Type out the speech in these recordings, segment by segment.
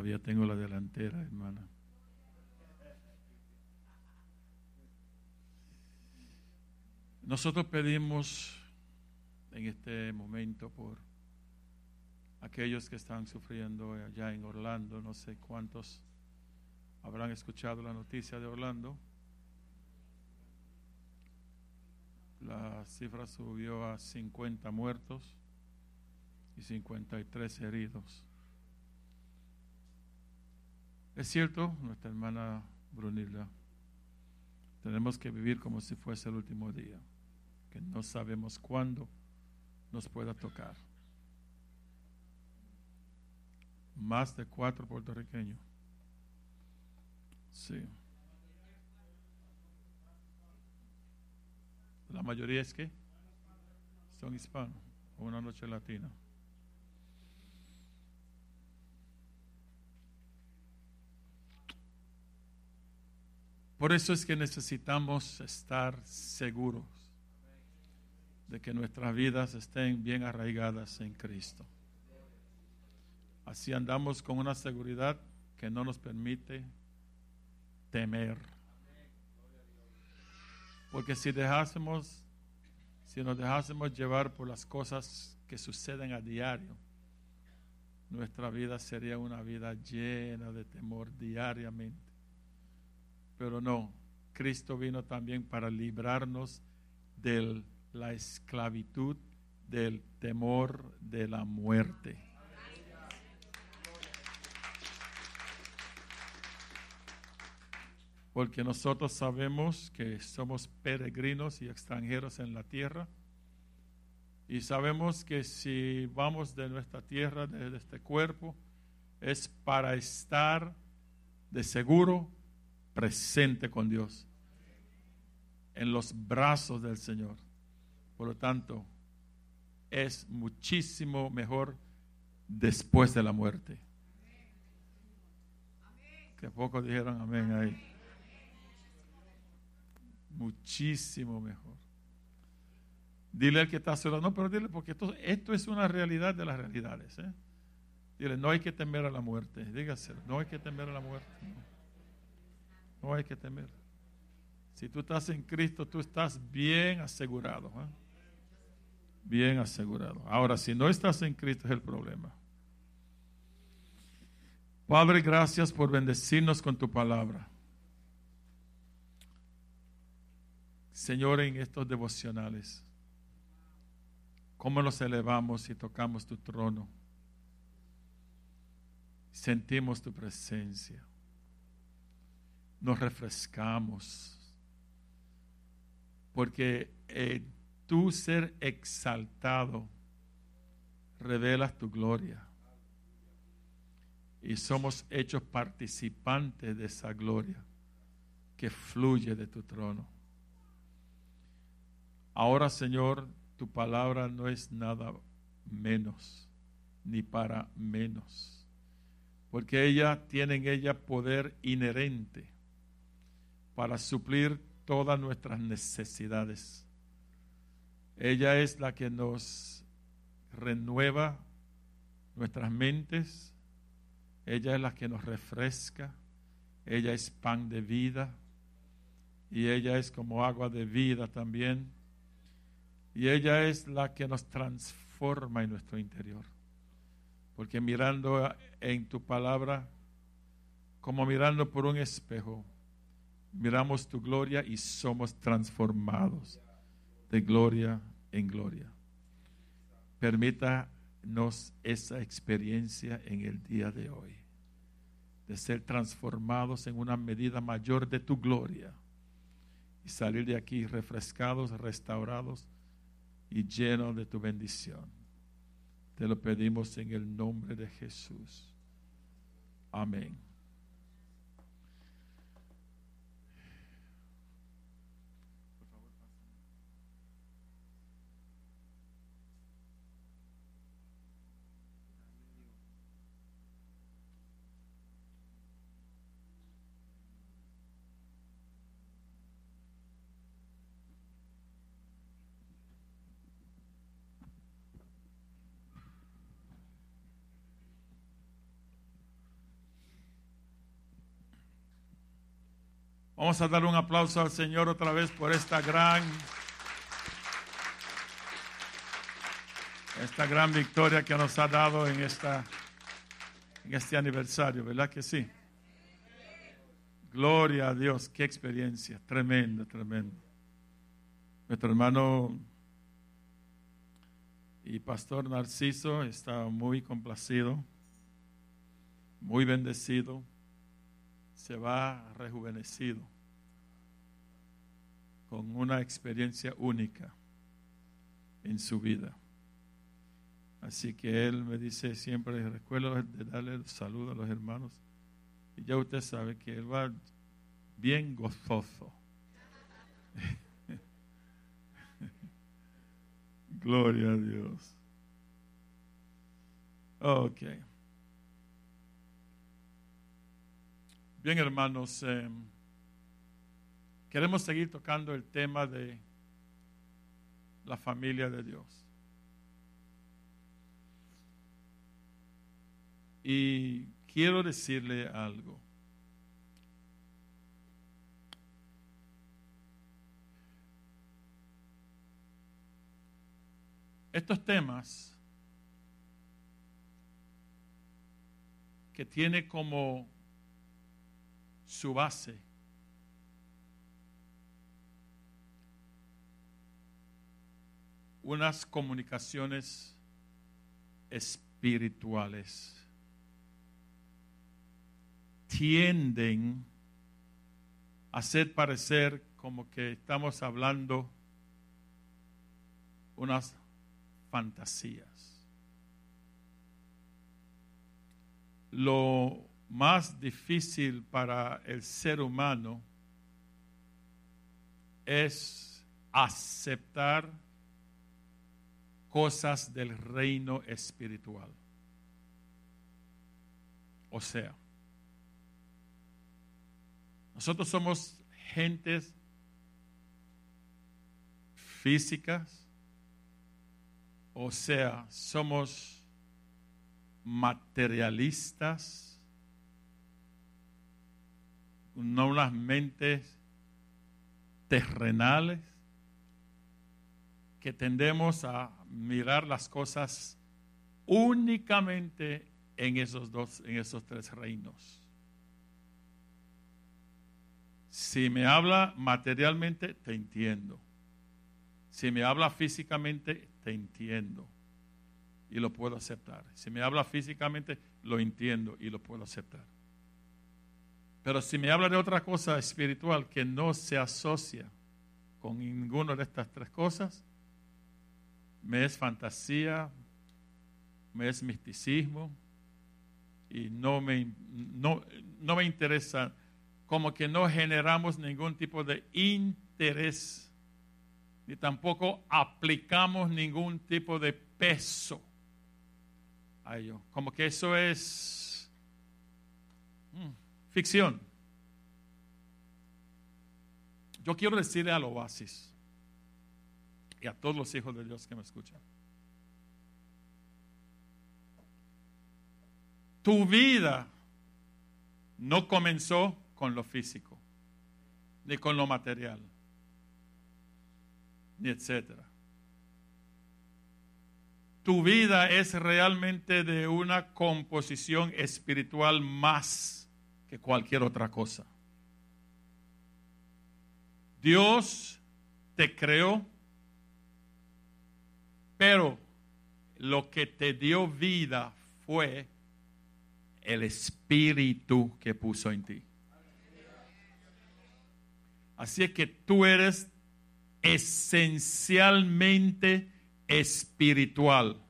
Todavía tengo la delantera, hermana. Nosotros pedimos en este momento por aquellos que están sufriendo allá en Orlando, no sé cuántos habrán escuchado la noticia de Orlando. La cifra subió a 50 muertos y 53 heridos. Es cierto, nuestra hermana Brunilda, tenemos que vivir como si fuese el último día, que no sabemos cuándo nos pueda tocar. Más de cuatro puertorriqueños. Sí. La mayoría es que son hispanos una noche latina. Por eso es que necesitamos estar seguros de que nuestras vidas estén bien arraigadas en Cristo. Así andamos con una seguridad que no nos permite temer. Porque si dejásemos, si nos dejásemos llevar por las cosas que suceden a diario, nuestra vida sería una vida llena de temor diariamente. Pero no, Cristo vino también para librarnos de la esclavitud, del temor de la muerte. Porque nosotros sabemos que somos peregrinos y extranjeros en la tierra. Y sabemos que si vamos de nuestra tierra, de este cuerpo, es para estar de seguro presente con Dios, en los brazos del Señor. Por lo tanto, es muchísimo mejor después de la muerte. Que pocos dijeron amén ahí. Muchísimo mejor. Dile al que está solo, no, pero dile, porque esto, esto es una realidad de las realidades. ¿eh? Dile, no hay que temer a la muerte. Dígaselo, no hay que temer a la muerte. Hay que temer. Si tú estás en Cristo, tú estás bien asegurado. ¿eh? Bien asegurado. Ahora, si no estás en Cristo es el problema. Padre, gracias por bendecirnos con tu palabra. Señor, en estos devocionales, cómo nos elevamos y tocamos tu trono. Sentimos tu presencia nos refrescamos. Porque eh, tu ser exaltado revelas tu gloria. Y somos hechos participantes de esa gloria que fluye de tu trono. Ahora, Señor, tu palabra no es nada menos, ni para menos, porque ella tiene en ella poder inherente para suplir todas nuestras necesidades. Ella es la que nos renueva nuestras mentes. Ella es la que nos refresca. Ella es pan de vida. Y ella es como agua de vida también. Y ella es la que nos transforma en nuestro interior. Porque mirando en tu palabra, como mirando por un espejo, miramos tu gloria y somos transformados de gloria en gloria. Permítanos esa experiencia en el día de hoy, de ser transformados en una medida mayor de tu gloria y salir de aquí refrescados, restaurados y llenos de tu bendición. Te lo pedimos en el nombre de Jesús. Amén. Vamos a dar un aplauso al Señor otra vez por esta gran, esta gran victoria que nos ha dado en, esta, en este aniversario, ¿verdad que sí? Gloria a Dios, qué experiencia, tremenda, tremenda. Nuestro hermano y pastor Narciso está muy complacido, muy bendecido, se va rejuvenecido con una experiencia única en su vida. Así que él me dice siempre, recuerdo de darle el saludo a los hermanos. Y ya usted sabe que él va bien gozoso. Gloria a Dios. Ok. Bien, hermanos, em, queremos seguir tocando el tema de la familia de Dios. Y quiero decirle algo. Estos temas que tiene como su base unas comunicaciones espirituales tienden a hacer parecer como que estamos hablando unas fantasías. Lo más difícil para el ser humano es aceptar cosas del reino espiritual. O sea, nosotros somos gentes físicas, o sea, somos materialistas, no unas mentes terrenales, que tendemos a mirar las cosas únicamente en esos dos, en esos tres reinos. Si me habla materialmente, te entiendo. Si me habla físicamente, te entiendo y lo puedo aceptar. Si me habla físicamente, lo entiendo y lo puedo aceptar. Pero si me habla de otra cosa espiritual que no se asocia con ninguna de estas tres cosas, me es fantasía, me es misticismo y no me, no, no me interesa, como que no generamos ningún tipo de interés ni tampoco aplicamos ningún tipo de peso a ello. Como que eso es ficción. Yo quiero decirle al oasis y a todos los hijos de Dios que me escuchan. Tu vida no comenzó con lo físico, ni con lo material ni etcétera. Tu vida es realmente de una composición espiritual más que cualquier otra cosa. Dios te creó, pero lo que te dio vida fue el espíritu que puso en ti. Así es que tú eres esencialmente espiritual.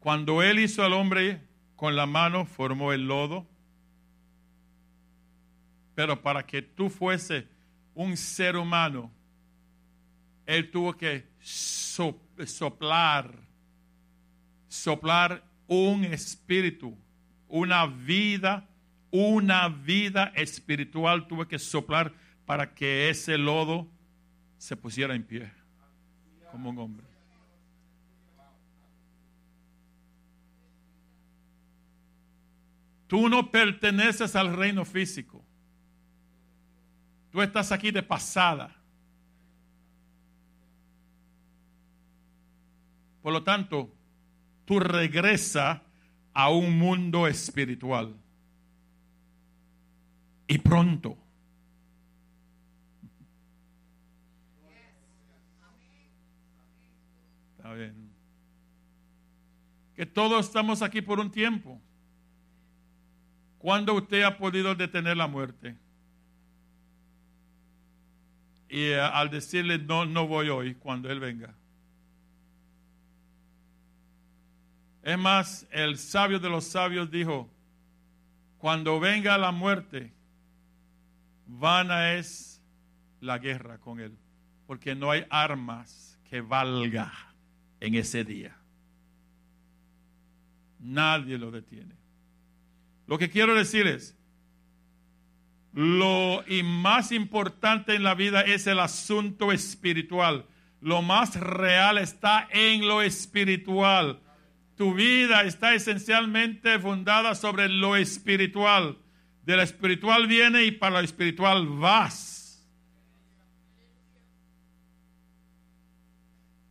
Cuando Él hizo al hombre con la mano, formó el lodo. Pero para que tú fuese un ser humano, Él tuvo que soplar, soplar un espíritu, una vida, una vida espiritual tuvo que soplar para que ese lodo se pusiera en pie como un hombre. Tú no perteneces al reino físico. Tú estás aquí de pasada. Por lo tanto, tú regresas a un mundo espiritual. Y pronto. Está bien. Que todos estamos aquí por un tiempo. ¿Cuándo usted ha podido detener la muerte? Y eh, al decirle no, no voy hoy, cuando Él venga. Es más, el sabio de los sabios dijo, cuando venga la muerte, vana es la guerra con Él, porque no hay armas que valga en ese día. Nadie lo detiene. Lo que quiero decir es, lo y más importante en la vida es el asunto espiritual. Lo más real está en lo espiritual. Tu vida está esencialmente fundada sobre lo espiritual. De lo espiritual viene y para lo espiritual vas.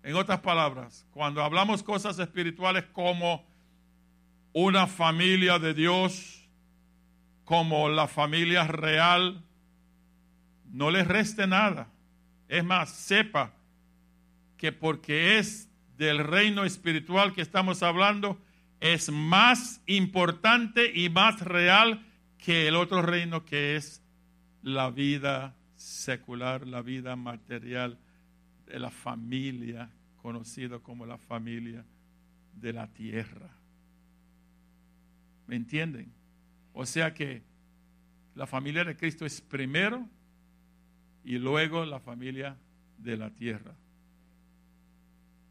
En otras palabras, cuando hablamos cosas espirituales como una familia de Dios como la familia real, no le reste nada. Es más, sepa que porque es del reino espiritual que estamos hablando, es más importante y más real que el otro reino que es la vida secular, la vida material de la familia, conocida como la familia de la tierra. ¿Me entienden? O sea que la familia de Cristo es primero y luego la familia de la tierra.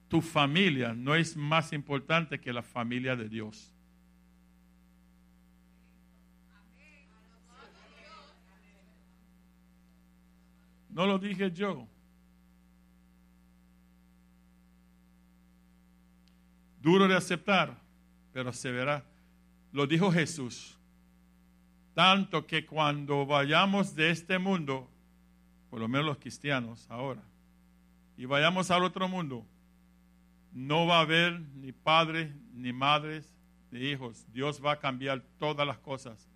Tu familia no es más importante que la familia de Dios. No lo dije yo. Duro de aceptar, pero se verá. Lo dijo Jesús. Tanto que cuando vayamos de este mundo, por lo menos los cristianos ahora, y vayamos al otro mundo, no va a haber ni padres, ni madres, ni hijos. Dios va a cambiar todas las cosas.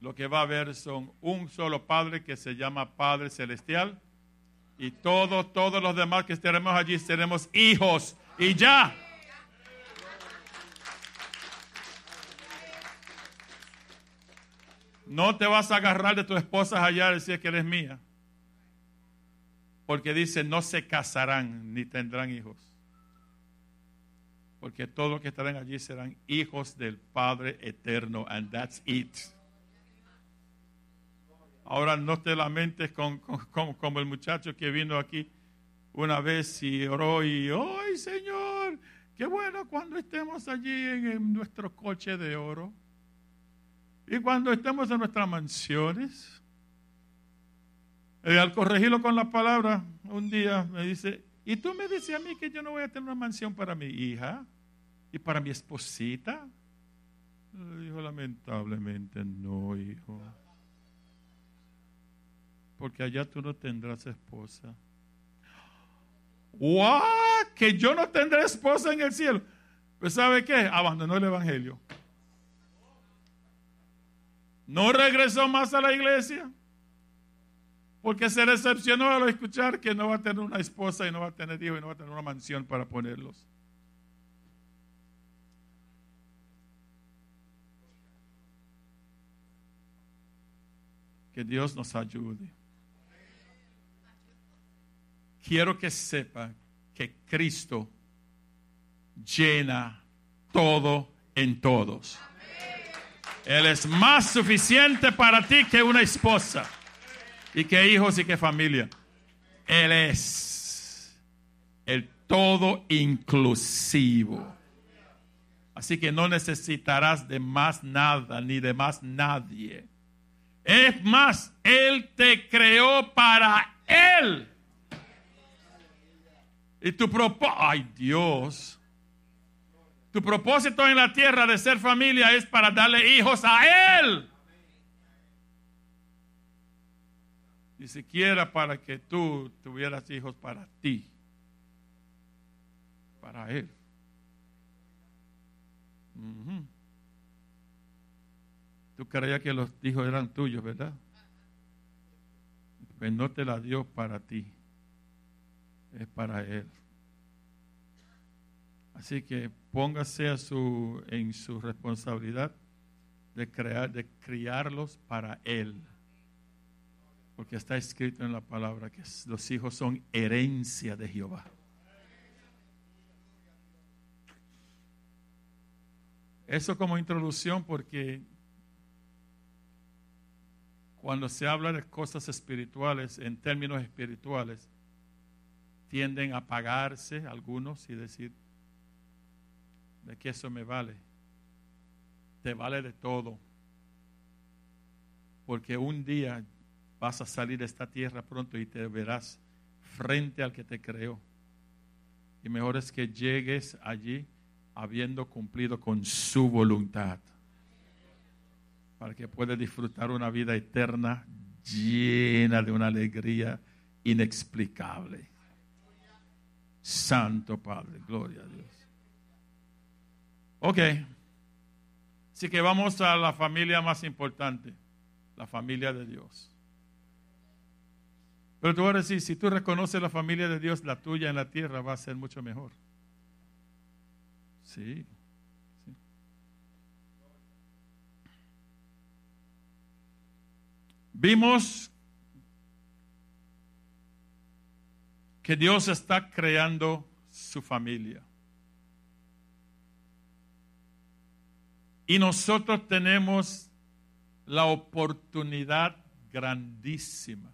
Lo que va a haber son un solo Padre que se llama Padre Celestial. Y todos, todos los demás que estaremos allí seremos hijos. Y ya. No te vas a agarrar de tu esposa allá y decir que eres mía. Porque dice, no se casarán ni tendrán hijos. Porque todos los que estarán allí serán hijos del Padre eterno. And that's it. Ahora no te lamentes con, como el muchacho que vino aquí una vez y oró y, ¡ay Señor! Qué bueno cuando estemos allí en nuestro coche de oro. Y cuando estemos en nuestras mansiones, eh, al corregirlo con la palabra, un día me dice, ¿y tú me dices a mí que yo no voy a tener una mansión para mi hija y para mi esposita? Le dijo, lamentablemente no, hijo. Porque allá tú no tendrás esposa. ¡Wow! Que yo no tendré esposa en el cielo. Pues ¿sabe qué? Abandonó el Evangelio. No regresó más a la iglesia porque se decepcionó al escuchar que no va a tener una esposa y no va a tener hijos y no va a tener una mansión para ponerlos. Que Dios nos ayude. Quiero que sepa que Cristo llena todo en todos. Él es más suficiente para ti que una esposa y que hijos y que familia. Él es el todo inclusivo. Así que no necesitarás de más nada ni de más nadie. Es más, Él te creó para Él. Y tu propósito, ay Dios, Tu propósito en la tierra de ser familia es para darle hijos a Él. Ni siquiera para que tú tuvieras hijos para ti. Para Él. Tú creías que los hijos eran tuyos, ¿verdad? Pues no te la dio para ti. Es para Él. Así que póngase a su, en su responsabilidad de, crear, de criarlos para Él. Porque está escrito en la palabra que los hijos son herencia de Jehová. Eso como introducción porque cuando se habla de cosas espirituales, en términos espirituales, tienden a apagarse algunos y decir, ¿de qué eso me vale? Te vale de todo. Porque un día vas a salir de esta tierra pronto y te verás frente al que te creó. Y mejor es que llegues allí habiendo cumplido con su voluntad para que pueda disfrutar una vida eterna llena de una alegría inexplicable. Santo Padre, gloria a Dios. Ok, así que vamos a la familia más importante, la familia de Dios. Pero tú vas a decir, si tú reconoces la familia de Dios, la tuya en la tierra va a ser mucho mejor. Sí. Vimos que Dios está creando su familia. Y nosotros tenemos la oportunidad grandísima,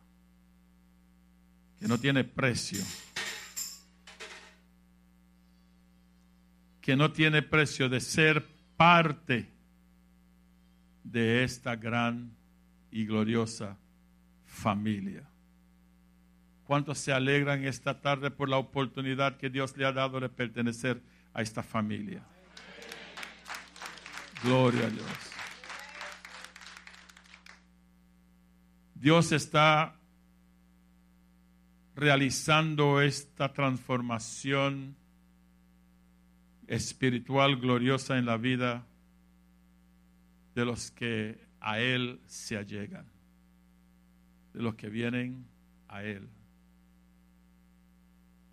que no tiene precio, que no tiene precio de ser parte de esta gran y gloriosa familia. ¿Cuántos se alegran esta tarde por la oportunidad que Dios le ha dado de pertenecer a esta familia? Gloria a Dios. Dios está realizando esta transformación espiritual gloriosa en la vida de los que a Él se allegan, de los que vienen a Él.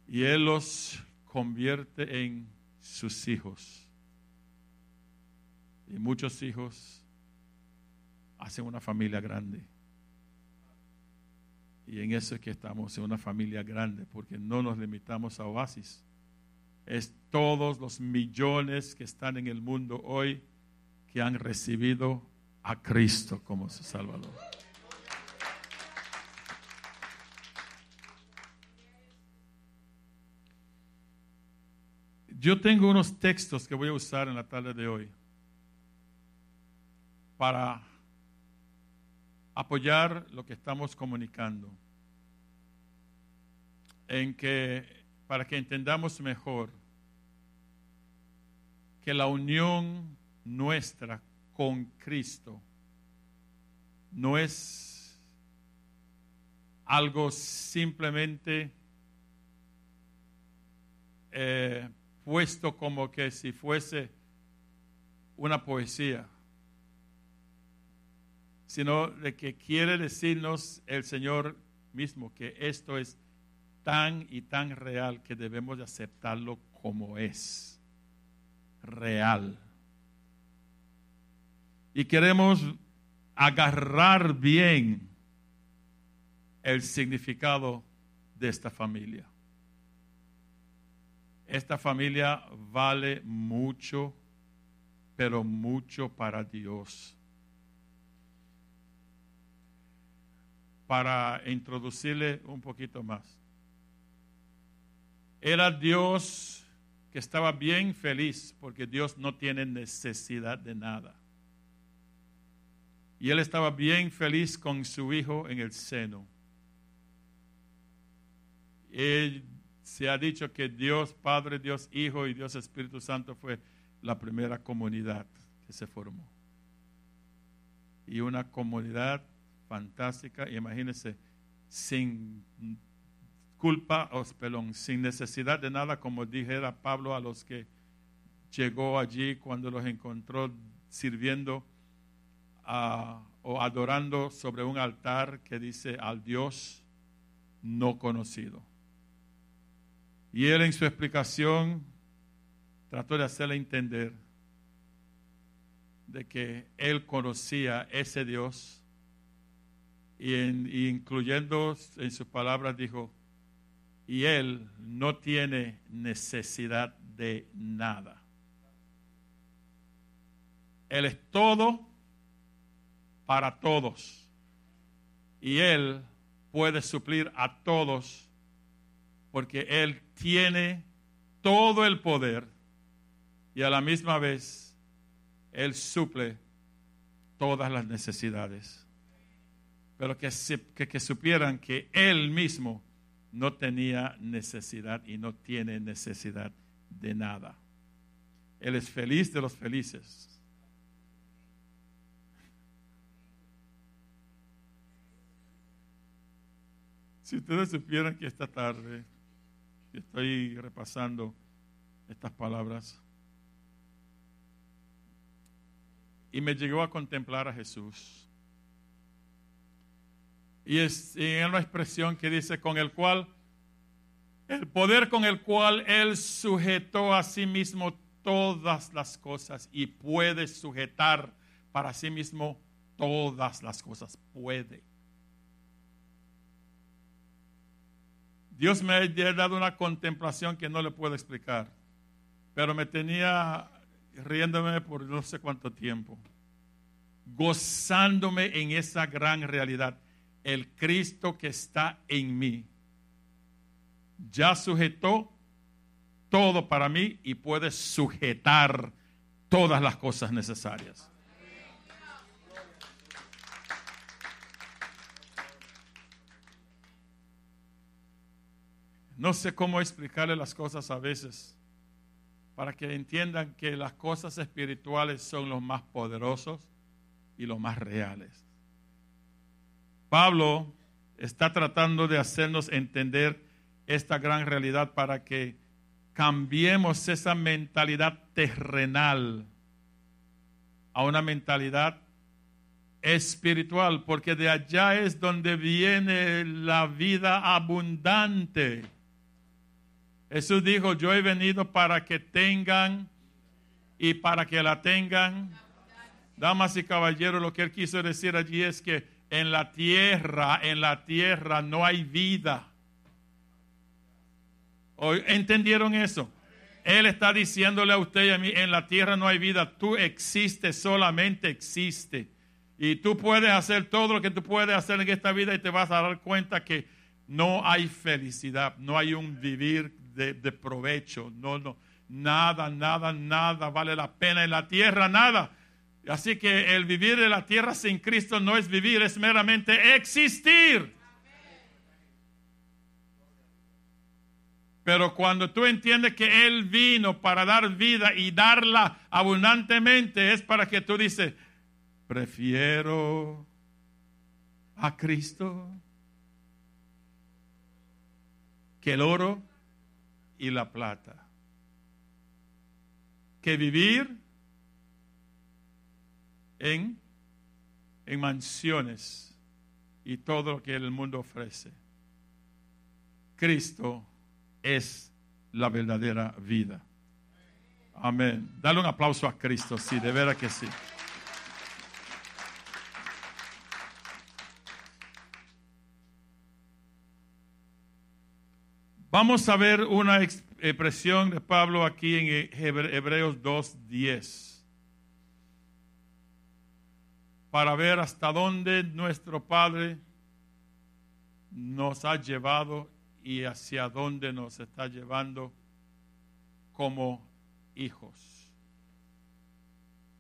Y Él los convierte en sus hijos. Y muchos hijos hacen una familia grande. Y en eso es que estamos en una familia grande, porque no nos limitamos a Oasis. Es todos los millones que están en el mundo hoy que han recibido a Cristo como su Salvador. Yo tengo unos textos que voy a usar en la tarde de hoy para apoyar lo que estamos comunicando. En que, para que entendamos mejor que la unión nuestra con Cristo no es algo simplemente eh, puesto como que si fuese una poesía, sino de que quiere decirnos el Señor mismo que esto es tan y tan real que debemos de aceptarlo como es, real y queremos agarrar bien el significado de esta familia. Esta familia vale mucho, pero mucho para Dios. Para introducirle un poquito más. Era Dios que estaba bien feliz porque Dios no tiene necesidad de nada. Y él estaba bien feliz con su hijo en el seno. se ha dicho que Dios Padre, Dios Hijo y Dios Espíritu Santo fue la primera comunidad que se formó. Y una comunidad fantástica, imagínense, sin culpa, o pelón, sin necesidad de nada, como dijera Pablo a los que llegó allí cuando los encontró sirviendo o adorando sobre un altar que dice al Dios no conocido. Y él en su explicación trató de hacerle entender de que él conocía ese Dios y, incluyendo en sus palabras dijo, y él no tiene necesidad de nada. Él es todo para todos. Y Él puede suplir a todos porque Él tiene todo el poder y a la misma vez Él suple todas las necesidades. Pero que, que, que supieran que Él mismo no tenía necesidad y no tiene necesidad de nada. Él es feliz de los felices Si ustedes supieran que esta tarde estoy repasando estas palabras y me llegó a contemplar a Jesús. Y es en una expresión que dice, con el cual, el poder con el cual Él sujetó a sí mismo todas las cosas y puede sujetar para sí mismo todas las cosas, puede. Dios me ha dado una contemplación que no le puedo explicar, pero me tenía riéndome por no sé cuánto tiempo, gozándome en esa gran realidad. El Cristo que está en mí ya sujetó todo para mí y puede sujetar todas las cosas necesarias. No sé cómo explicarle las cosas a veces para que entiendan que las cosas espirituales son los más poderosos y los más reales. Pablo está tratando de hacernos entender esta gran realidad para que cambiemos esa mentalidad terrenal a una mentalidad espiritual, porque de allá es donde viene la vida abundante. Jesús dijo, yo he venido para que tengan y para que la tengan. Damas y caballeros, lo que él quiso decir allí es que en la tierra, en la tierra no hay vida. ¿Entendieron eso? Él está diciéndole a usted y a mí, en la tierra no hay vida, tú existes, solamente existe. Y tú puedes hacer todo lo que tú puedes hacer en esta vida y te vas a dar cuenta que no hay felicidad, no hay un vivir de, provecho. No, no, nada, nada, nada vale la pena en la tierra, nada. Así que el vivir en la tierra sin Cristo no es vivir, es meramente existir. Pero cuando tú entiendes que Él vino para dar vida y darla abundantemente, es para que tú dices, prefiero a Cristo que el oro y la plata. Que vivir en, en mansiones y todo lo que el mundo ofrece. Cristo es la verdadera vida. Amén. Dale un aplauso a Cristo, sí, de veras que sí. Vamos a ver una expresión de Pablo aquí en Hebreos 2.10 para ver hasta dónde nuestro Padre nos ha llevado y hacia dónde nos está llevando como hijos,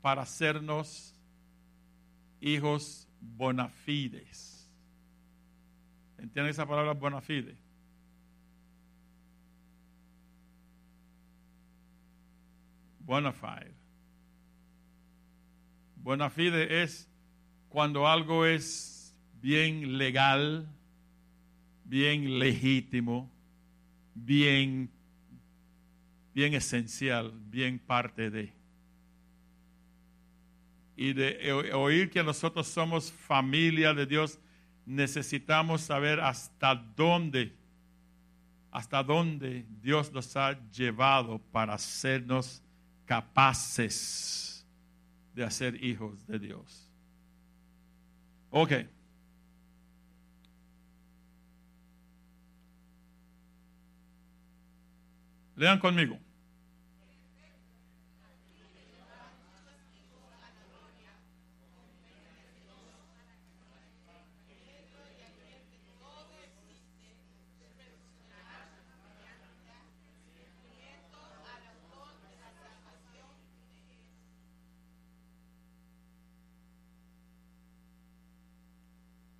para hacernos hijos bonafides. ¿Entienden esa palabra bonafide? bona fide. Bona fide es cuando algo es bien legal, bien legítimo, bien, bien esencial, bien parte de. Y de oír que nosotros somos familia de Dios, necesitamos saber hasta dónde, hasta dónde Dios nos ha llevado para hacernos capaces de hacer hijos de Dios. Ok. Lean conmigo.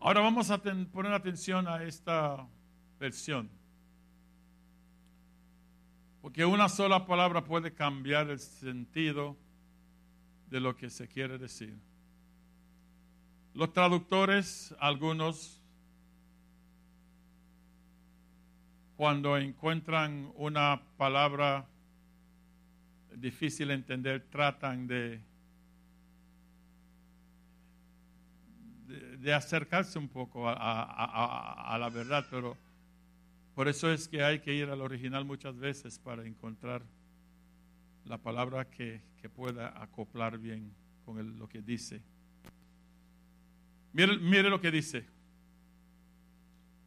Ahora vamos a poner atención a esta versión. Porque una sola palabra puede cambiar el sentido de lo que se quiere decir. Los traductores, algunos, cuando encuentran una palabra difícil de entender, tratan de de acercarse un poco a, la verdad, pero por eso es que hay que ir al original muchas veces para encontrar la palabra que, pueda acoplar bien con lo que dice. Mire, mire lo que dice.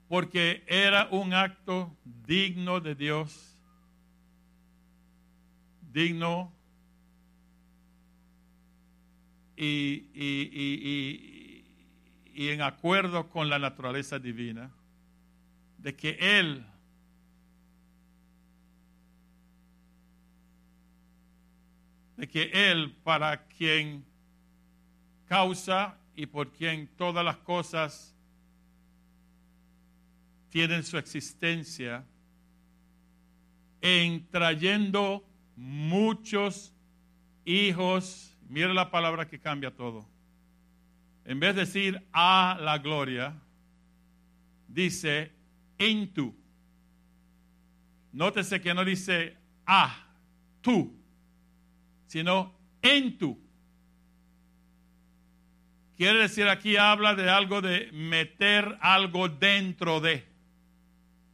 Porque era un acto digno de Dios, digno y y en acuerdo con la naturaleza divina, de que Él de que Él para quien causa y por quien todas las cosas tienen su existencia, en trayendo muchos hijos, mira la palabra que cambia todo, en vez de decir a la gloria, dice en tú. Nótese que no dice a, tú, sino en tú. Quiere decir aquí habla de algo de meter algo dentro de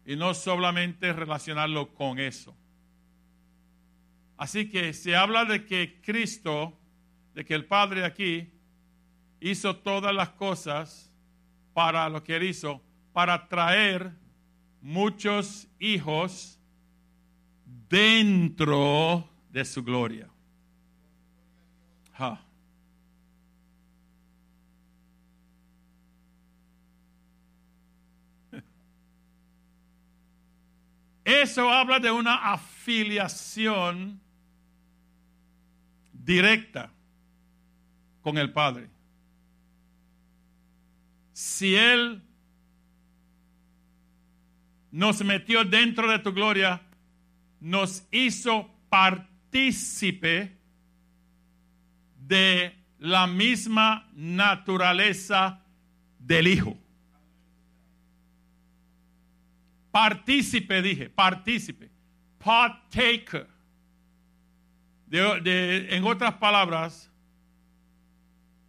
y no solamente relacionarlo con eso. Así que se habla de que Cristo, de que el Padre aquí hizo todas las cosas para lo que él hizo, para traer muchos hijos dentro de su gloria. Eso habla de una afiliación directa con el Padre si Él nos metió dentro de tu gloria, nos hizo partícipe de la misma naturaleza del Hijo. Partícipe, dije, partícipe, partaker. en otras palabras,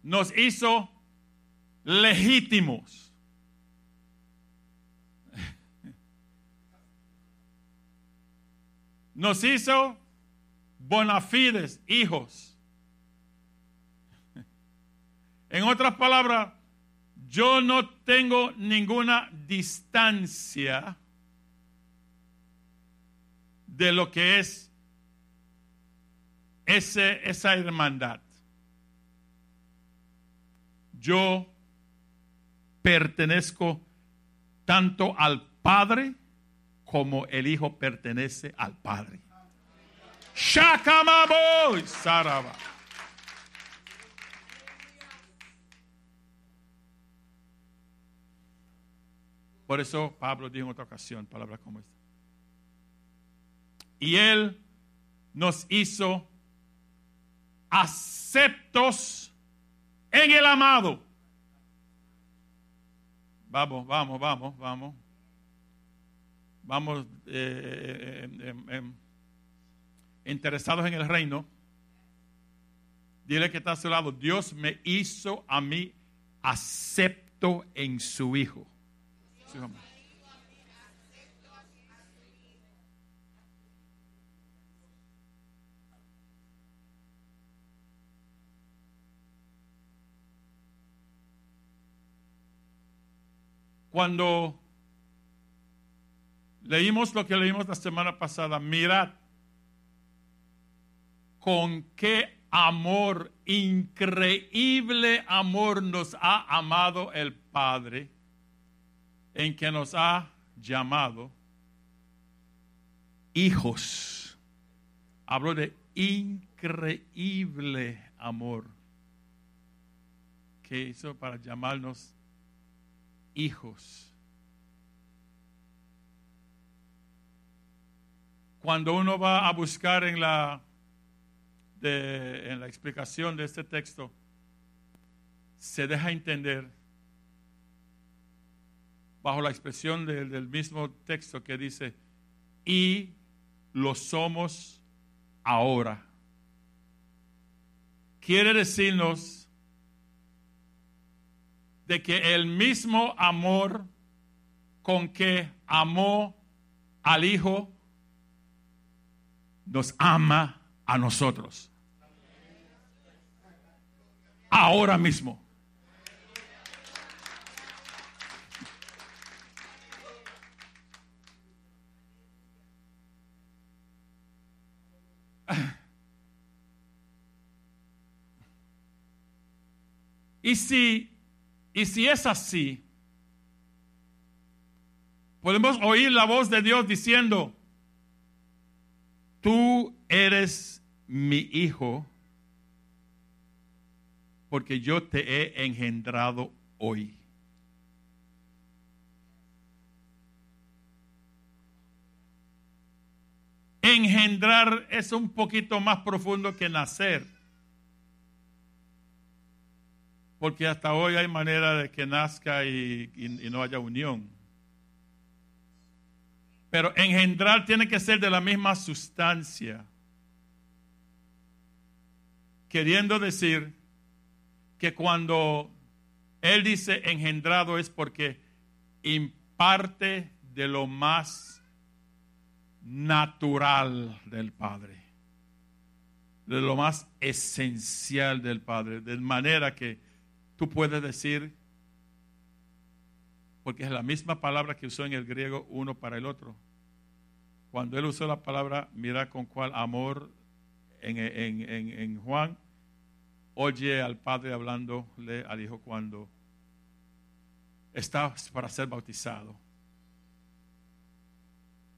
nos hizo legítimos. Nos hizo bonafides, hijos. En otras palabras, yo no tengo ninguna distancia de lo que es ese, esa hermandad. Yo pertenezco tanto al Padre como el Hijo pertenece al Padre. Shakamaboy Saraba. Por eso Pablo dijo en otra ocasión palabras como esta. Y Él nos hizo aceptos en el amado. Vamos, vamos, vamos, vamos. Vamos eh, eh, eh, interesados en el reino. Dile que está a su lado. Dios me hizo a mí acepto en su Hijo. Cuando leímos lo que leímos la semana pasada, mirad con qué amor, increíble amor nos ha amado el Padre, en que nos ha llamado hijos. Hablo de increíble amor que hizo para llamarnos hijos. Cuando uno va a buscar en la, en la explicación de este texto, se deja entender bajo la expresión del mismo texto que dice, y lo somos ahora. Quiere decirnos de que el mismo amor con que amó al Hijo nos ama a nosotros. Ahora mismo. Y si y si es así, podemos oír la voz de Dios diciendo, tú eres mi hijo porque yo te he engendrado hoy. Engendrar es un poquito más profundo que nacer. Porque hasta hoy hay manera de que nazca y, no haya unión. Pero engendrar tiene que ser de la misma sustancia. Queriendo decir que cuando Él dice engendrado es porque imparte de lo más natural del Padre, de lo más esencial del Padre, de manera que Tú puedes decir, porque es la misma palabra que usó en el griego uno para el otro. Cuando él usó la palabra, mira con cuál amor en, Juan, oye al Padre hablándole al Hijo cuando está para ser bautizado.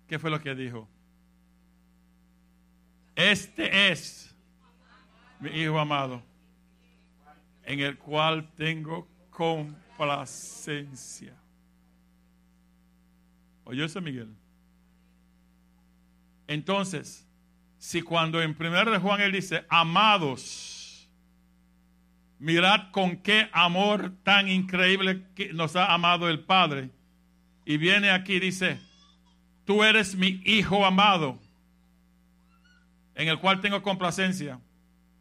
¿Qué fue lo que dijo? Este es mi Hijo amado en el cual tengo complacencia. ¿Oyó Miguel? Entonces, si cuando en 1 de Juan él dice, amados, mirad con qué amor tan increíble que nos ha amado el Padre, y viene aquí y dice, tú eres mi hijo amado, en el cual tengo complacencia,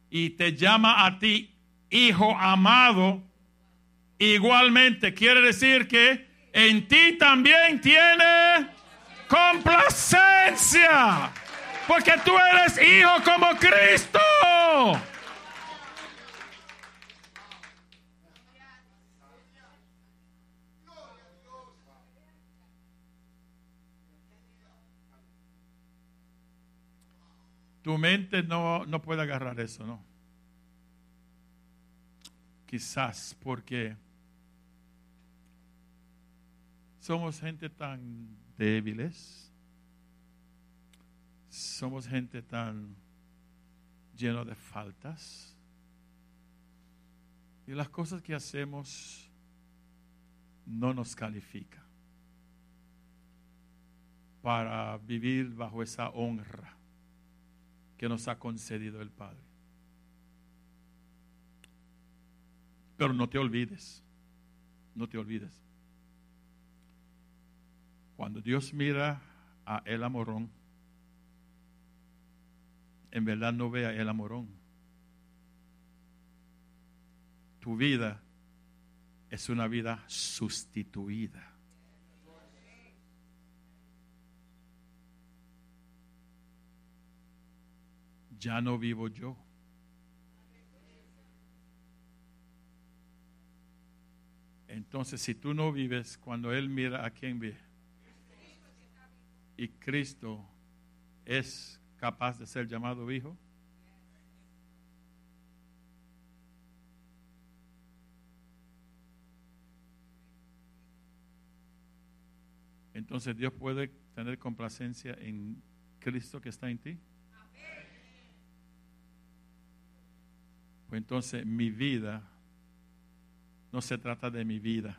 y te llama a ti hijo amado, igualmente quiere decir que en ti también tiene complacencia. Porque tú eres hijo como Cristo. Tu mente no, no puede agarrar eso, ¿no? Quizás porque somos gente tan débiles, somos gente tan lleno de faltas y las cosas que hacemos no nos califica para vivir bajo esa honra que nos ha concedido el Padre. Pero no te olvides, no te olvides. Cuando Dios mira a el amorón, en verdad no ve a el amorón. Tu vida es una vida sustituida. Ya no vivo yo. Entonces, si tú no vives, cuando Él mira a quién ve, y Cristo es capaz de ser llamado hijo, entonces Dios puede tener complacencia en Cristo que está en ti. Pues entonces mi vida no se trata de mi vida.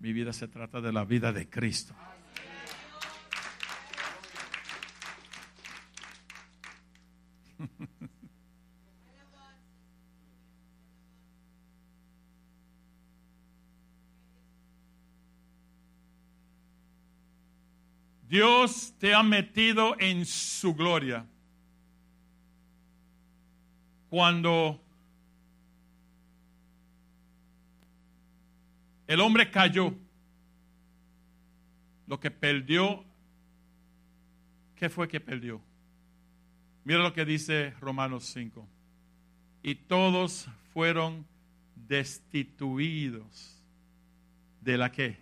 Mi vida se trata de la vida de Cristo. Dios te ha metido en su gloria. Cuando el hombre cayó, lo que perdió, ¿qué fue que perdió? Mira lo que dice Romanos 5. Y todos fueron destituidos de la que.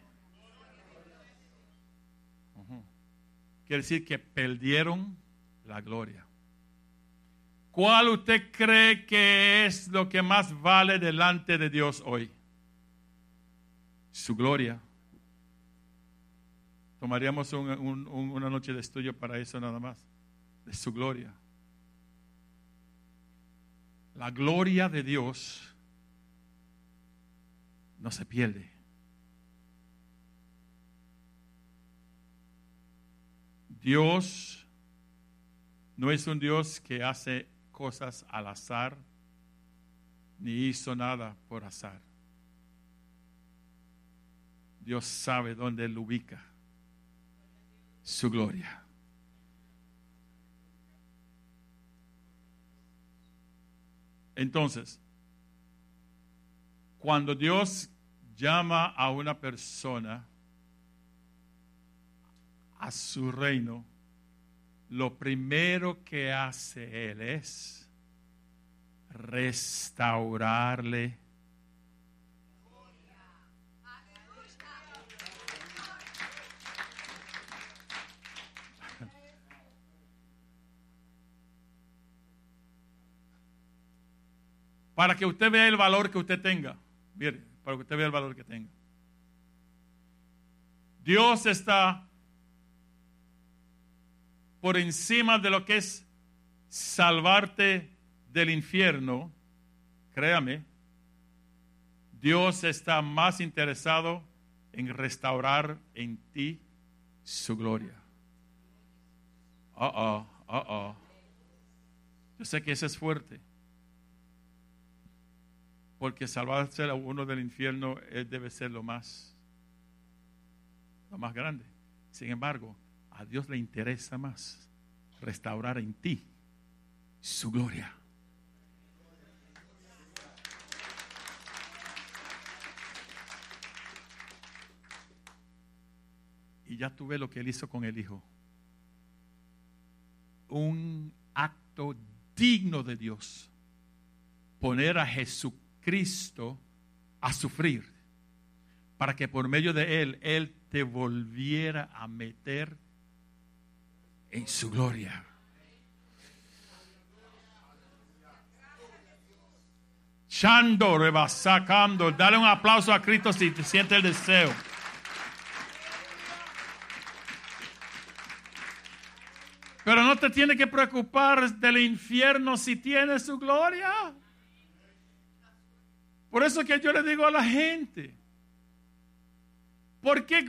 Quiere decir que perdieron la gloria. ¿Cuál usted cree que es lo que más vale delante de Dios hoy? Su gloria. Tomaríamos una noche de estudio para eso nada más, de su gloria. La gloria de Dios no se pierde. Dios no es un Dios que hace cosas al azar, ni hizo nada por azar. Dios sabe dónde Él ubica su gloria. Entonces, cuando Dios llama a una persona a su reino, lo primero que hace Él es restaurarle. Para que usted vea el valor que usted tenga. Mire, para que usted vea el valor que tenga. Dios está por encima de lo que es salvarte del infierno, créame, Dios está más interesado en restaurar en ti su gloria. Oh, oh, oh, oh. Yo sé que ese es fuerte. Porque salvarse a uno del infierno debe ser lo más, lo más grande. Sin embargo, a Dios le interesa más restaurar en ti su gloria. Y ya tuve lo que él hizo con el Hijo. Un acto digno de Dios. Poner a Jesucristo a sufrir para que por medio de él, él te volviera a meter en su gloria. Chando, rebasacando. Dale un aplauso a Cristo si te siente el deseo. Pero no te tiene que preocupar del infierno si tiene su gloria. Por eso que yo le digo a la gente, ¿por qué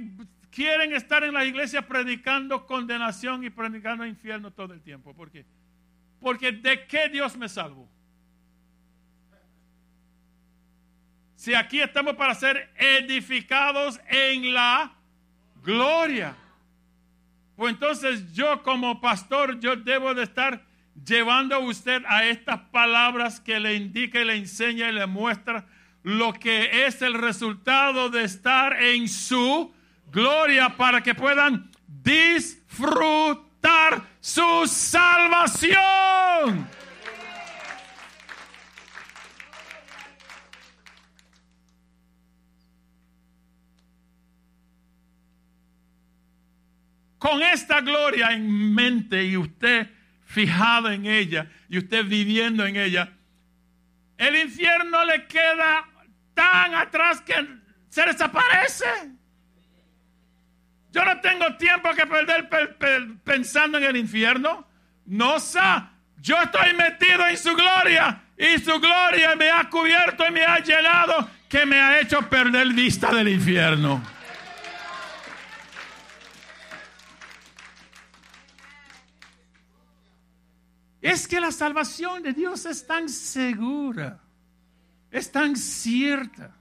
quieren estar en la iglesia predicando condenación y predicando infierno todo el tiempo. ¿Por qué? Porque de qué Dios me salvó. Si aquí estamos para ser edificados en la gloria. Pues entonces yo como pastor, yo debo de estar llevando a usted a estas palabras que le indica y le enseña y le muestra lo que es el resultado de estar en su gloria para que puedan disfrutar su salvación. Con esta gloria en mente y usted fijado en ella y usted viviendo en ella, el infierno le queda tan atrás que se desaparece. Yo no tengo tiempo que perder pensando en el infierno. No. Yo estoy metido en su gloria y su gloria me ha cubierto y me ha llenado que me ha hecho perder vista del infierno. Es que la salvación de Dios es tan segura, es tan cierta,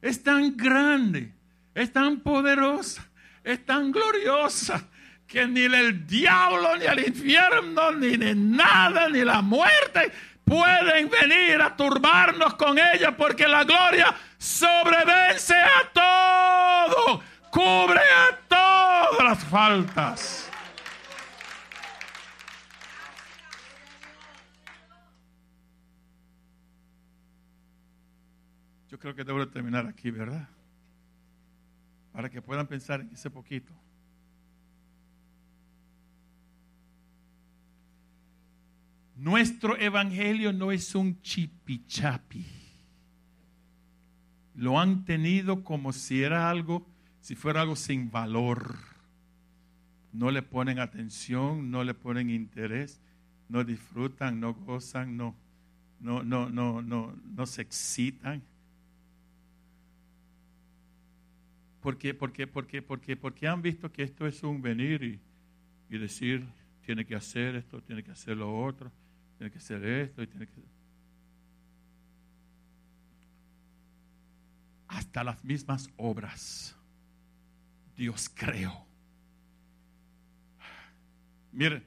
es tan grande, es tan poderosa, es tan gloriosa que ni el diablo, ni el infierno, ni, nada, ni la muerte pueden venir a turbarnos con ella porque la gloria sobrevence a todo, cubre a todas las faltas. Creo que debo terminar aquí, ¿verdad? Para que puedan pensar en ese poquito. Nuestro evangelio no es un chipichapi. Lo han tenido como si era algo, si fuera algo sin valor. No le ponen atención, no le ponen interés, no disfrutan, no gozan, no, no, no, no, no, no se excitan. Porque, porque, porque, porque, porque han visto que esto es un venir y, decir, tiene que hacer esto, tiene que hacer lo otro, tiene que hacer esto y tiene que... Hasta las mismas obras Dios creó. Mire,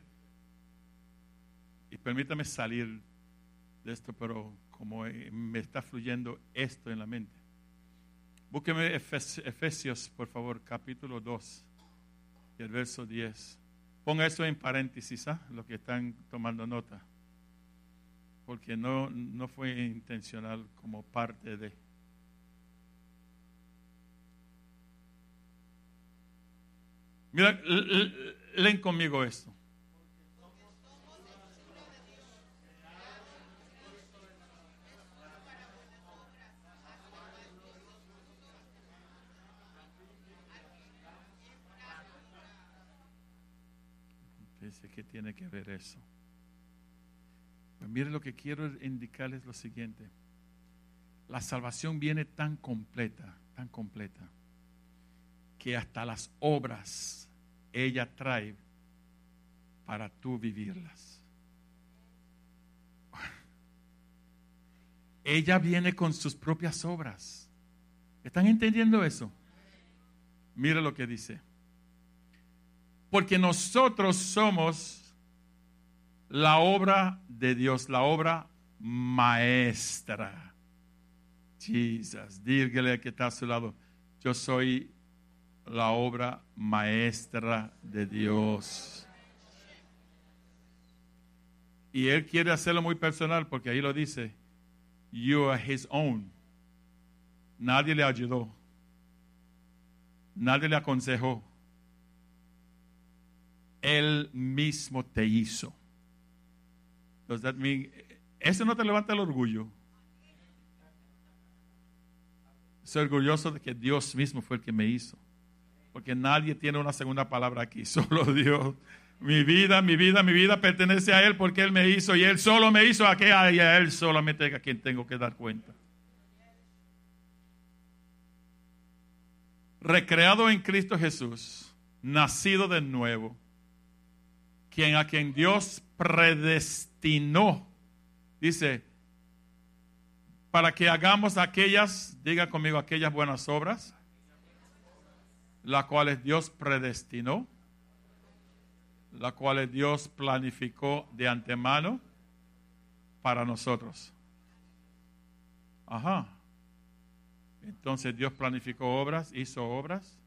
y permítame salir de esto, pero como me está fluyendo esto en la mente. Búsqueme Efesios, por favor, capítulo 2 y el verso 10. Ponga eso en paréntesis, ¿ah? los que están tomando nota. Porque no, no fue intencional como parte de. Mira, leen conmigo esto. ¿Qué tiene que ver eso? Pues mire lo que quiero indicarles lo siguiente. La salvación viene tan completa, tan completa, que hasta las obras ella trae para tú vivirlas. Ella viene con sus propias obras. ¿Están entendiendo eso? Mire lo que dice. Porque nosotros somos la obra de Dios, la obra maestra. Jesus, dígale que está a su lado, yo soy la obra maestra de Dios. Y él quiere hacerlo muy personal porque ahí lo dice, you are his own. Nadie le ayudó. Nadie le aconsejó. Él mismo te hizo. Does eso no te levanta el orgullo. Soy orgulloso de que Dios mismo fue el que me hizo. Porque nadie tiene una segunda palabra aquí, solo Dios. Mi vida, mi vida, mi vida pertenece a Él porque Él me hizo y Él solo me hizo a que a Él solamente a quien tengo que dar cuenta. Recreado en Cristo Jesús, nacido de nuevo quien a quien Dios predestinó, dice, para que hagamos aquellas, diga conmigo, aquellas buenas obras, las cuales Dios predestinó, las cuales Dios planificó de antemano para nosotros. Ajá. Entonces Dios planificó obras, hizo obras.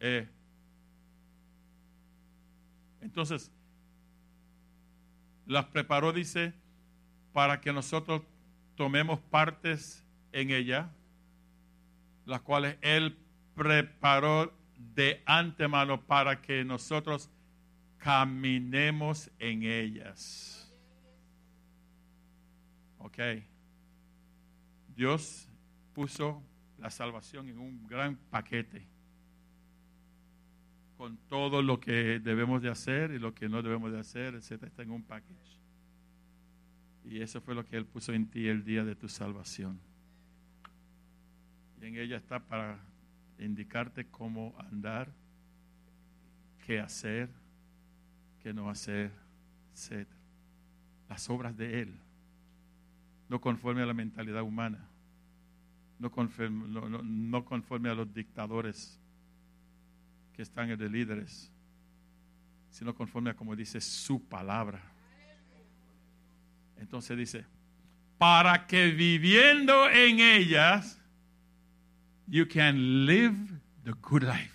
Eh, entonces, las preparó, dice, para que nosotros tomemos partes en ella, las cuales Él preparó de antemano para que nosotros caminemos en ellas. Ok. Dios puso la salvación en un gran paquete con todo lo que debemos de hacer y lo que no debemos de hacer, etcétera, está en un package. Y eso fue lo que Él puso en ti el día de tu salvación. Y en ella está para indicarte cómo andar, qué hacer, qué no hacer, etcétera. Las obras de Él, no conforme a la mentalidad humana, no conforme, no conforme a los dictadores que están de líderes, sino conforme a como dice su palabra. Entonces dice, para que viviendo en ellas, you can live the good life.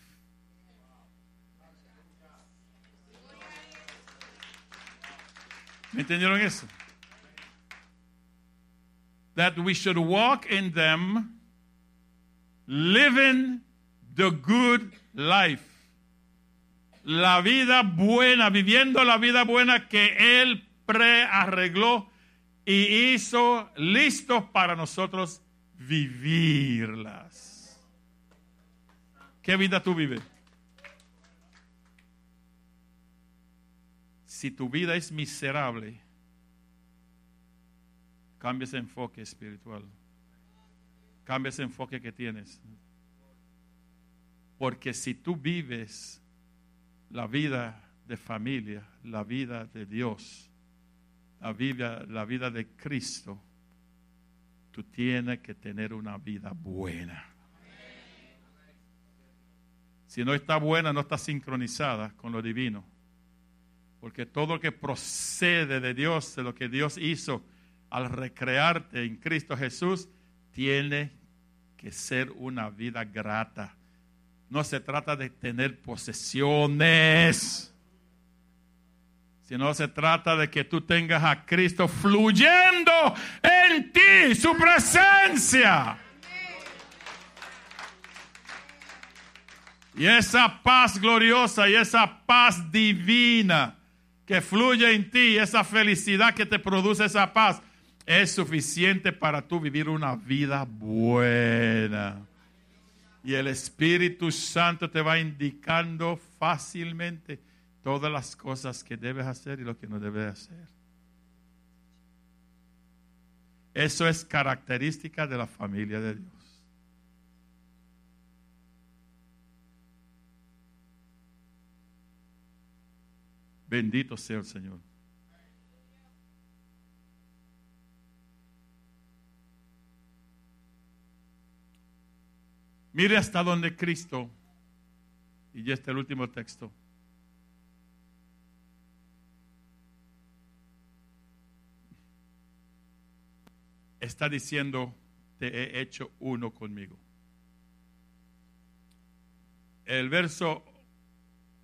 ¿Me entendieron eso? That we should walk in them, living the good life la vida buena, viviendo la vida buena que Él prearregló y hizo listos para nosotros vivirlas. ¿Qué vida tú vives? Si tu vida es miserable, cambia ese enfoque espiritual. Cambia ese enfoque que tienes. Porque si tú vives la vida de familia, la vida de Dios, la vida, la vida de Cristo, tú tienes que tener una vida buena. Si no está buena, no está sincronizada con lo divino. Porque todo lo que procede de Dios, de lo que Dios hizo al recrearte en Cristo Jesús, tiene que ser una vida grata no se trata de tener posesiones, sino se trata de que tú tengas a Cristo fluyendo en ti, su presencia. Y esa paz gloriosa y esa paz divina que fluye en ti, esa felicidad que te produce esa paz, es suficiente para tú vivir una vida buena. Y el Espíritu Santo te va indicando fácilmente todas las cosas que debes hacer y lo que no debes hacer. Eso es característica de la familia de Dios. Bendito sea el Señor. Mire hasta donde Cristo, y ya está el último texto, está diciendo, te he hecho uno conmigo. El verso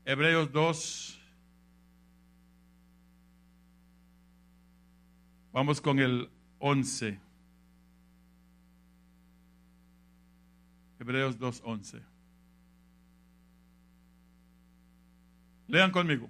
Hebreos 2, vamos con el 11. Hebreos 2.11. Lean conmigo.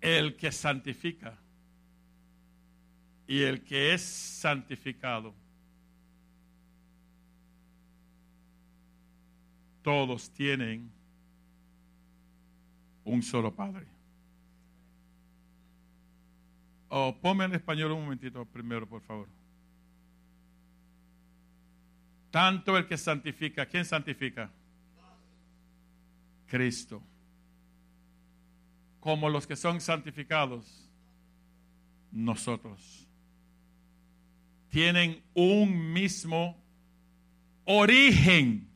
El que santifica y el que es santificado. Todos tienen un solo Padre. Oh, ponme en español un momentito primero, por favor. Tanto el que santifica, ¿quién santifica? Cristo. Como los que son santificados, nosotros. Tienen un mismo origen.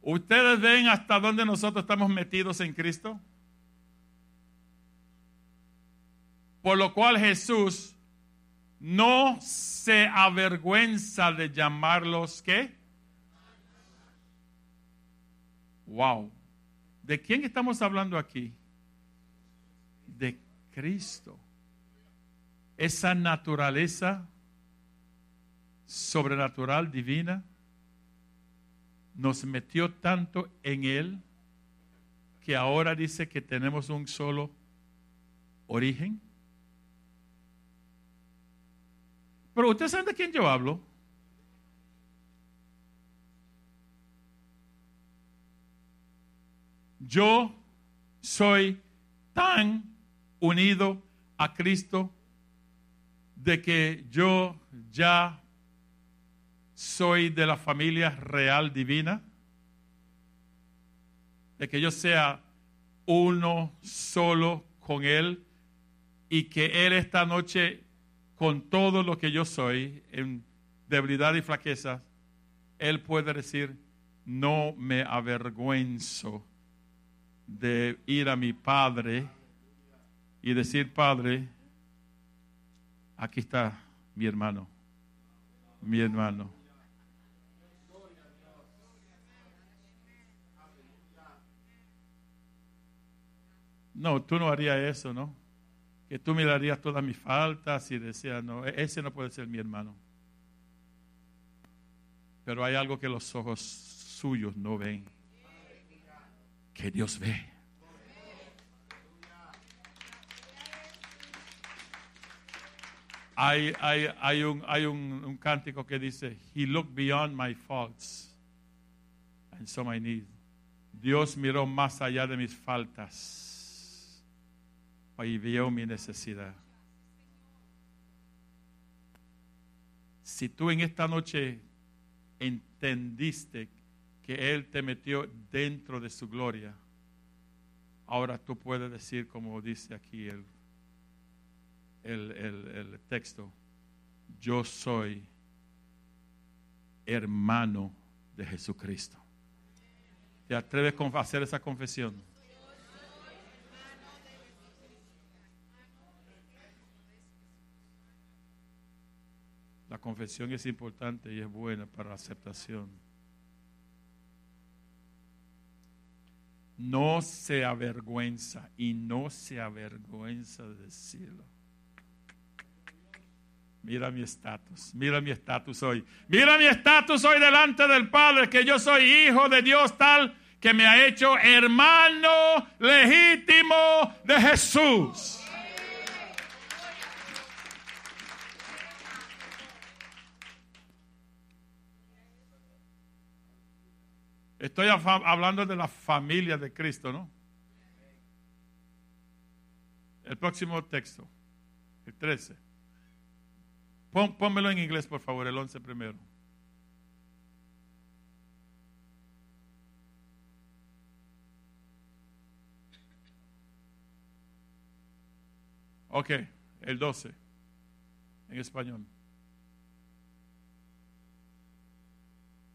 ¿Ustedes ven hasta dónde nosotros estamos metidos en Cristo? Por lo cual Jesús no se avergüenza de llamarlos ¿qué? Wow. ¿De quién estamos hablando aquí? De Cristo. Esa naturaleza sobrenatural, divina, nos metió tanto en Él que ahora dice que tenemos un solo origen. Pero ustedes saben de quién yo hablo. Yo soy tan unido a Cristo de que yo ya soy de la familia real divina, de que yo sea uno solo con Él y que Él esta noche con todo lo que yo soy, en debilidad y flaqueza, Él puede decir, no me avergüenzo de ir a mi Padre y decir, Padre, aquí está mi hermano, mi hermano. No, tú no harías eso, ¿no? que tú mirarías todas mis faltas y decías, no, e-, ese no puede ser mi hermano. Pero hay algo que los ojos suyos no ven, que Dios ve. Hay, hay, hay, un, hay un, un, cántico que dice, He looked beyond my faults and so my need. Dios miró más allá de mis faltas y vio mi necesidad. Si tú en esta noche entendiste que Él te metió dentro de su gloria, ahora tú puedes decir, como dice aquí el, el, el texto, yo soy hermano de Jesucristo. ¿Te atreves a hacer esa confesión? La confesión es importante y es buena para la aceptación. No se avergüenza y no se avergüenza de decirlo. Mira mi estatus, mira mi estatus hoy. Mira mi estatus hoy delante del Padre, que yo soy hijo de Dios tal que me ha hecho hermano legítimo de Jesús. Estoy hablando de la familia de Cristo, ¿no? El próximo texto, el 13. pónmelo en inglés, por favor, el 11 primero. Ok, el 12, en español.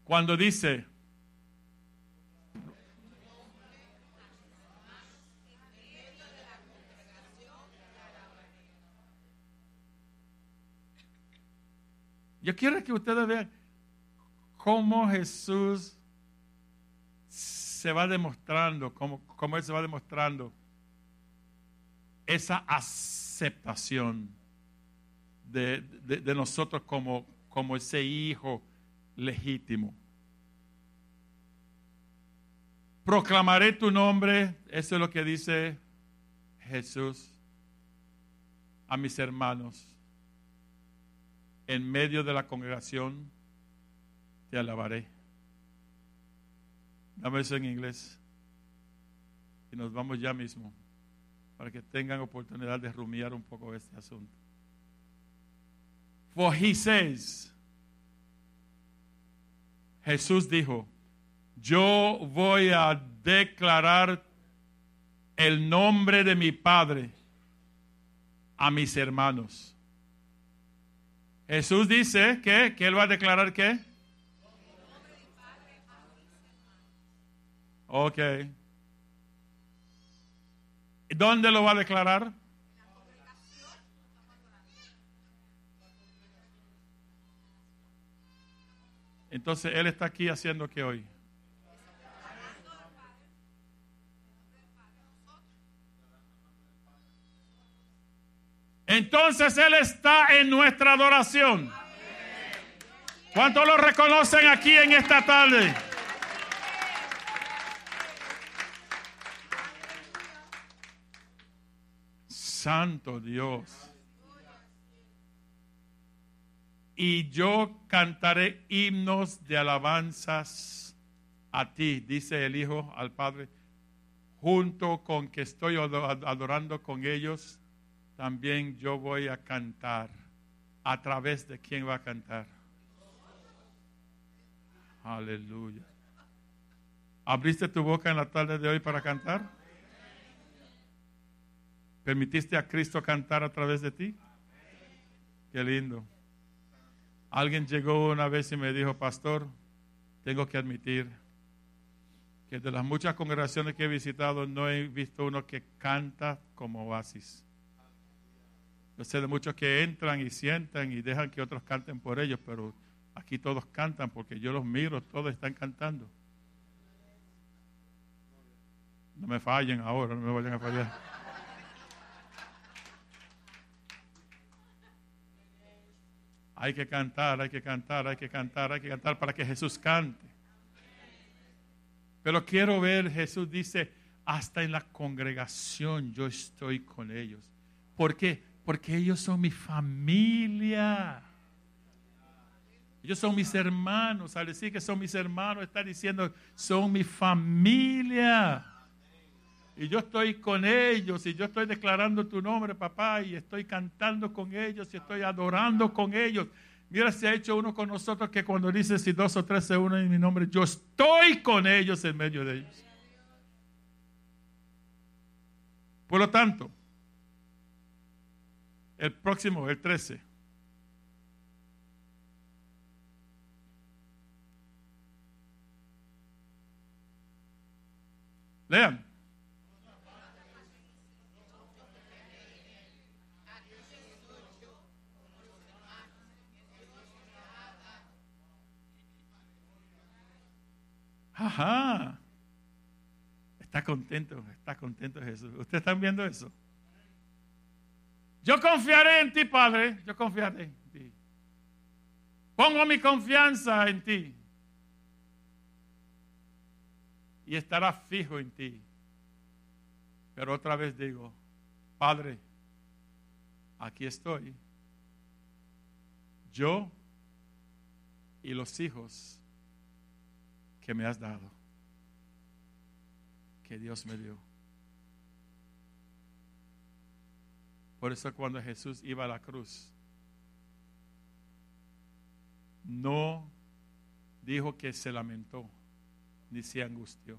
Cuando dice, Yo quiero que ustedes vean cómo Jesús se va demostrando, cómo, cómo Él se va demostrando esa aceptación de, de, nosotros como, como ese hijo legítimo. Proclamaré tu nombre, eso es lo que dice Jesús. a mis hermanos. En medio de la congregación te alabaré. Dame eso en inglés. Y nos vamos ya mismo para que tengan oportunidad de rumiar un poco este asunto. For he says, Jesús dijo, yo voy a declarar el nombre de mi Padre a mis hermanos. Jesús dice que, que Él va a declarar qué? Ok. ¿Dónde lo va a declarar? Entonces Él está aquí haciendo que hoy. Entonces Él está en nuestra adoración. ¿Cuántos lo reconocen aquí en esta tarde? Santo Dios. Y yo cantaré himnos de alabanzas a ti, dice el Hijo al Padre, junto con que estoy adorando con ellos también yo voy a cantar. ¿A través de quién va a cantar? Aleluya. ¿Abriste tu boca en la tarde de hoy para cantar? ¿Permitiste a Cristo cantar a través de ti? Qué lindo. Alguien llegó una vez y me dijo, pastor, tengo que admitir que de las muchas congregaciones que he visitado no he visto uno que canta como oasis. Yo sé de muchos que entran y sientan y dejan que otros canten por ellos, pero aquí todos cantan porque yo los miro, todos están cantando. No me fallen ahora, no me vayan a fallar. Hay que cantar, hay que cantar, hay que cantar, hay que cantar para que Jesús cante. Pero quiero ver, Jesús dice, hasta en la congregación yo estoy con ellos. ¿Por qué? Porque ellos son mi familia. Ellos son mis hermanos. Al decir que son mis hermanos, está diciendo, son mi familia. Y yo estoy con ellos y yo estoy declarando tu nombre, papá, y estoy cantando con ellos y estoy adorando con ellos. Mira, se ha hecho uno con nosotros que cuando dice si dos o tres se unen en mi nombre, yo estoy con ellos en medio de ellos. Por lo tanto, el próximo, el 13. Lean. Ajá. Está contento, está contento Jesús. ¿Ustedes están viendo eso? Yo confiaré en ti, Padre. Yo confiaré en ti. Pongo mi confianza en ti. Y estará fijo en ti. Pero otra vez digo, Padre, aquí estoy. Yo y los hijos que me has dado, que Dios me dio. Por eso cuando Jesús iba a la cruz, no dijo que se lamentó ni se angustió.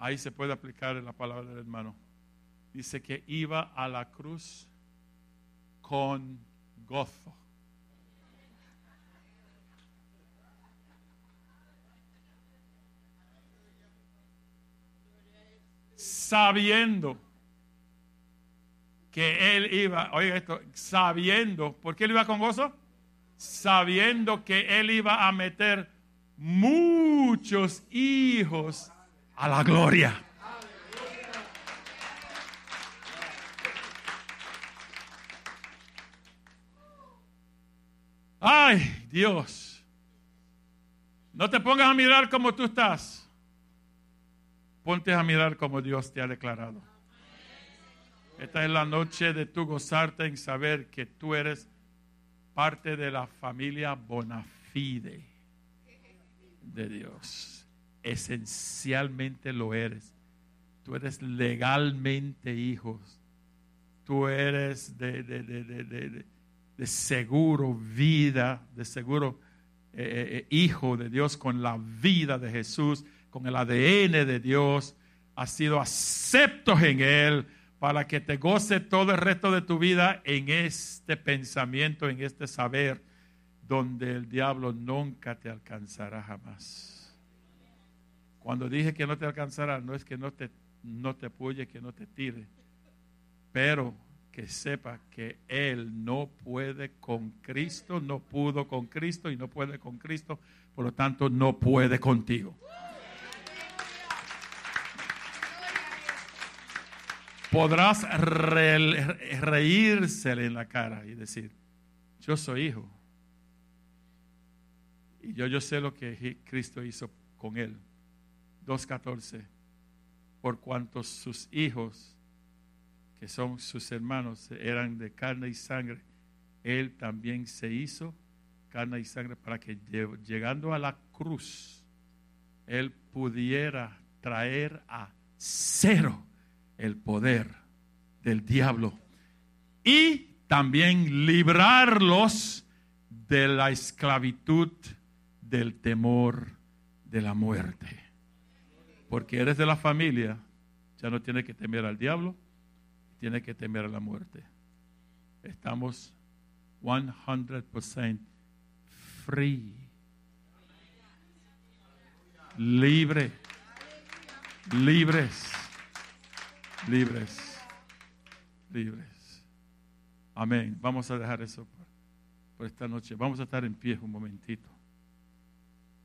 Ahí se puede aplicar la palabra del hermano. Dice que iba a la cruz con gozo. Sabiendo que él iba, oiga esto, sabiendo, ¿por qué él iba con gozo? Sabiendo que él iba a meter muchos hijos a la gloria. Ay, Dios. No te pongas a mirar como tú estás. Ponte a mirar como Dios te ha declarado. Esta es la noche de tu gozarte en saber que tú eres parte de la familia Bonafide de Dios. Esencialmente lo eres. Tú eres legalmente hijos. Tú eres de, seguro vida, de seguro eh, eh, eh, hijo de Dios con la vida de Jesús, con el ADN de Dios. Has sido aceptos en Él para que te goce todo el resto de tu vida en este pensamiento, en este saber, donde el diablo nunca te alcanzará jamás. Cuando dije que no te alcanzará, no es que no te, no te que no te tire, pero que sepa que Él no puede con Cristo, no pudo con Cristo y no puede con Cristo, por lo tanto no puede contigo. Podrás reírsele en la cara y decir, yo soy hijo. Y yo, yo sé lo que Cristo hizo con él. 2.14. Por cuantos sus hijos, que son sus hermanos, eran de carne y sangre, él también se hizo carne y sangre para que llegando a la cruz, él pudiera traer a cero el poder del diablo y también librarlos de la esclavitud del temor de la muerte. Porque eres de la familia, ya no tienes que temer al diablo, tienes que temer a la muerte. Estamos 100% free, libre, libres libres, libres. Amén. Vamos a dejar eso por, esta noche. Vamos a estar en pie un momentito.